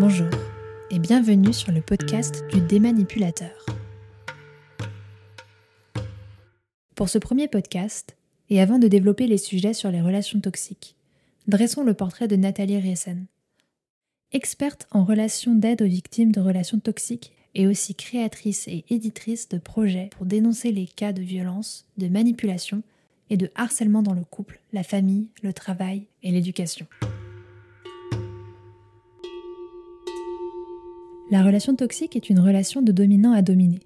Bonjour et bienvenue sur le podcast du démanipulateur. Pour ce premier podcast, et avant de développer les sujets sur les relations toxiques, dressons le portrait de Nathalie Riesen. Experte en relations d'aide aux victimes de relations toxiques et aussi créatrice et éditrice de projets pour dénoncer les cas de violence, de manipulation et de harcèlement dans le couple, la famille, le travail et l'éducation. La relation toxique est une relation de dominant à dominé,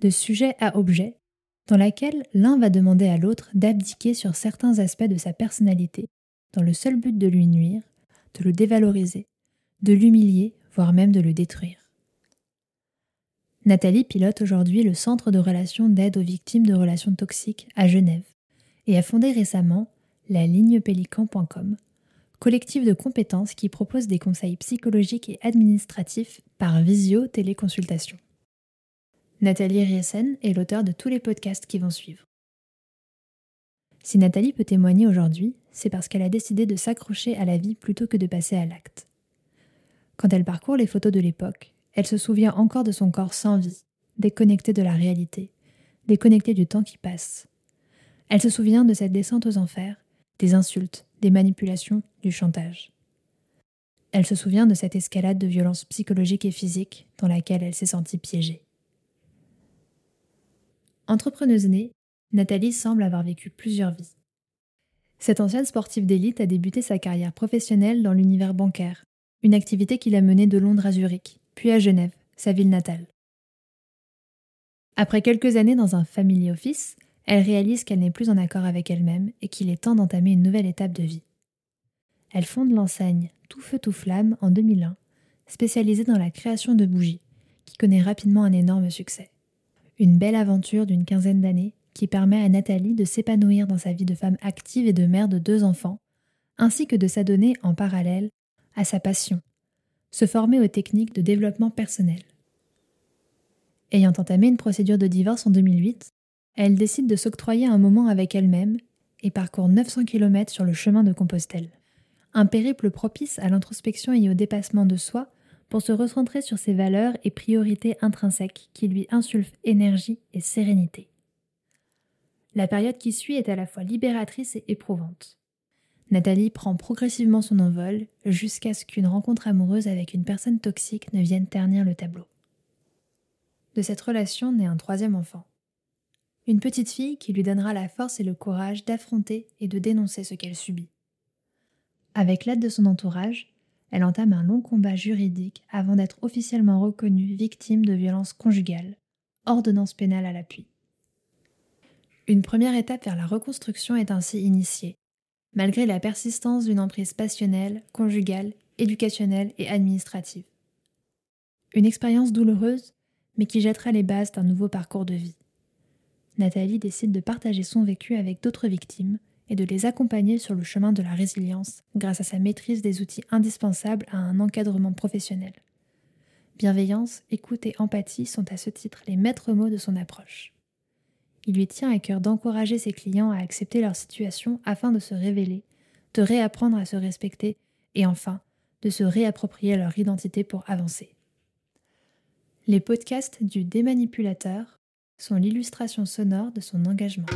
de sujet à objet, dans laquelle l'un va demander à l'autre d'abdiquer sur certains aspects de sa personnalité, dans le seul but de lui nuire, de le dévaloriser, de l'humilier, voire même de le détruire. Nathalie pilote aujourd'hui le Centre de relations d'aide aux victimes de relations toxiques à Genève et a fondé récemment la ligne pélican.com, collectif de compétences qui propose des conseils psychologiques et administratifs par visio-téléconsultation. Nathalie Riesen est l'auteur de tous les podcasts qui vont suivre. Si Nathalie peut témoigner aujourd'hui, c'est parce qu'elle a décidé de s'accrocher à la vie plutôt que de passer à l'acte. Quand elle parcourt les photos de l'époque, elle se souvient encore de son corps sans vie, déconnecté de la réalité, déconnecté du temps qui passe. Elle se souvient de cette descente aux enfers, des insultes, des manipulations, du chantage. Elle se souvient de cette escalade de violence psychologique et physique dans laquelle elle s'est sentie piégée. Entrepreneuse née, Nathalie semble avoir vécu plusieurs vies. Cette ancienne sportive d'élite a débuté sa carrière professionnelle dans l'univers bancaire, une activité qui l'a menée de Londres à Zurich, puis à Genève, sa ville natale. Après quelques années dans un family office, elle réalise qu'elle n'est plus en accord avec elle-même et qu'il est temps d'entamer une nouvelle étape de vie. Elle fonde l'enseigne Tout Feu Tout Flamme en 2001, spécialisée dans la création de bougies, qui connaît rapidement un énorme succès. Une belle aventure d'une quinzaine d'années qui permet à Nathalie de s'épanouir dans sa vie de femme active et de mère de deux enfants, ainsi que de s'adonner en parallèle à sa passion, se former aux techniques de développement personnel. Ayant entamé une procédure de divorce en 2008, elle décide de s'octroyer un moment avec elle-même et parcourt 900 km sur le chemin de Compostelle. Un périple propice à l'introspection et au dépassement de soi pour se recentrer sur ses valeurs et priorités intrinsèques qui lui insulfent énergie et sérénité. La période qui suit est à la fois libératrice et éprouvante. Nathalie prend progressivement son envol jusqu'à ce qu'une rencontre amoureuse avec une personne toxique ne vienne ternir le tableau. De cette relation naît un troisième enfant une petite fille qui lui donnera la force et le courage d'affronter et de dénoncer ce qu'elle subit. Avec l'aide de son entourage, elle entame un long combat juridique avant d'être officiellement reconnue victime de violences conjugales, ordonnance pénale à l'appui. Une première étape vers la reconstruction est ainsi initiée, malgré la persistance d'une emprise passionnelle, conjugale, éducationnelle et administrative. Une expérience douloureuse, mais qui jettera les bases d'un nouveau parcours de vie. Nathalie décide de partager son vécu avec d'autres victimes et de les accompagner sur le chemin de la résilience grâce à sa maîtrise des outils indispensables à un encadrement professionnel. Bienveillance, écoute et empathie sont à ce titre les maîtres mots de son approche. Il lui tient à cœur d'encourager ses clients à accepter leur situation afin de se révéler, de réapprendre à se respecter et enfin de se réapproprier leur identité pour avancer. Les podcasts du démanipulateur sont l'illustration sonore de son engagement.